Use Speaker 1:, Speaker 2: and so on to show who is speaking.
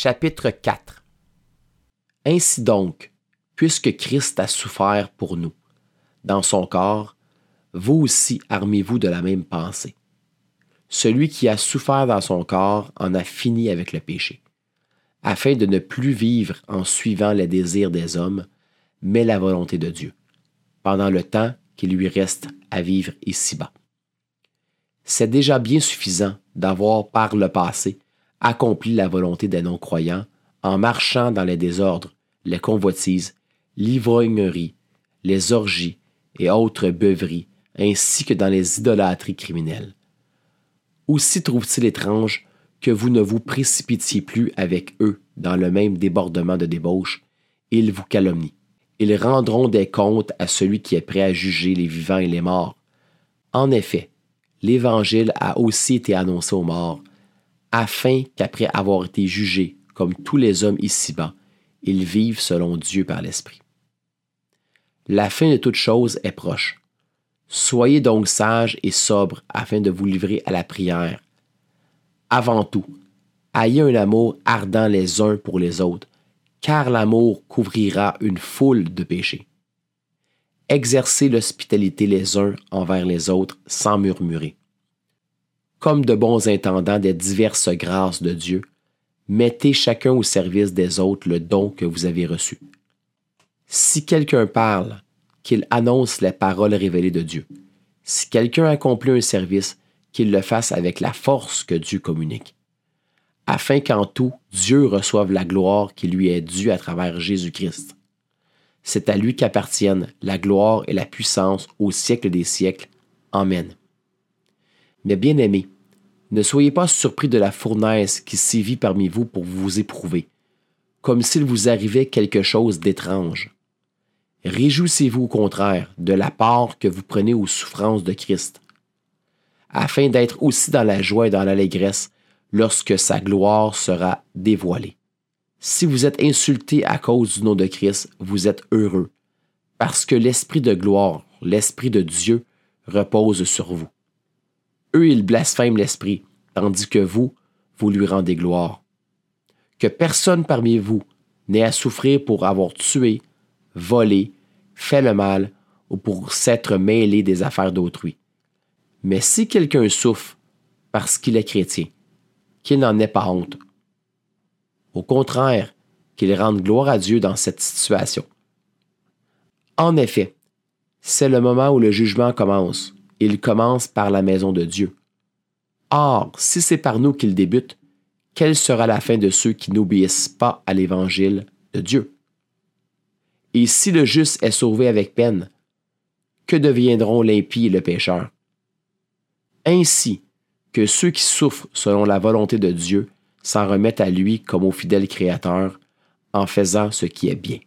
Speaker 1: Chapitre 4 Ainsi donc, puisque Christ a souffert pour nous, dans son corps, vous aussi armez-vous de la même pensée. Celui qui a souffert dans son corps en a fini avec le péché, afin de ne plus vivre en suivant les désirs des hommes, mais la volonté de Dieu, pendant le temps qu'il lui reste à vivre ici-bas. C'est déjà bien suffisant d'avoir par le passé accompli la volonté des non-croyants en marchant dans les désordres, les convoitises, l'ivrognerie, les orgies et autres beuveries, ainsi que dans les idolâtries criminelles. Aussi trouve-t-il étrange que vous ne vous précipitiez plus avec eux dans le même débordement de débauche, ils vous calomnient. Ils rendront des comptes à celui qui est prêt à juger les vivants et les morts. En effet, l'Évangile a aussi été annoncé aux morts, afin qu'après avoir été jugés comme tous les hommes ici-bas, ils vivent selon Dieu par l'Esprit. La fin de toute chose est proche. Soyez donc sages et sobres afin de vous livrer à la prière. Avant tout, ayez un amour ardent les uns pour les autres, car l'amour couvrira une foule de péchés. Exercez l'hospitalité les uns envers les autres sans murmurer. Comme de bons intendants des diverses grâces de Dieu, mettez chacun au service des autres le don que vous avez reçu. Si quelqu'un parle, qu'il annonce les paroles révélées de Dieu. Si quelqu'un accomplit un service, qu'il le fasse avec la force que Dieu communique, afin qu'en tout Dieu reçoive la gloire qui lui est due à travers Jésus-Christ. C'est à lui qu'appartiennent la gloire et la puissance au siècle des siècles. Amen. Mais bien aimés, ne soyez pas surpris de la fournaise qui sévit parmi vous pour vous éprouver, comme s'il vous arrivait quelque chose d'étrange. Réjouissez-vous au contraire de la part que vous prenez aux souffrances de Christ, afin d'être aussi dans la joie et dans l'allégresse lorsque sa gloire sera dévoilée. Si vous êtes insulté à cause du nom de Christ, vous êtes heureux, parce que l'Esprit de gloire, l'Esprit de Dieu, repose sur vous. Eux, ils blasphèment l'Esprit, tandis que vous, vous lui rendez gloire. Que personne parmi vous n'ait à souffrir pour avoir tué, volé, fait le mal ou pour s'être mêlé des affaires d'autrui. Mais si quelqu'un souffre parce qu'il est chrétien, qu'il n'en ait pas honte. Au contraire, qu'il rende gloire à Dieu dans cette situation. En effet, c'est le moment où le jugement commence. Il commence par la maison de Dieu. Or, si c'est par nous qu'il débute, quelle sera la fin de ceux qui n'obéissent pas à l'évangile de Dieu? Et si le juste est sauvé avec peine, que deviendront l'impie et le pécheur? Ainsi que ceux qui souffrent selon la volonté de Dieu s'en remettent à lui comme au fidèle Créateur en faisant ce qui est bien.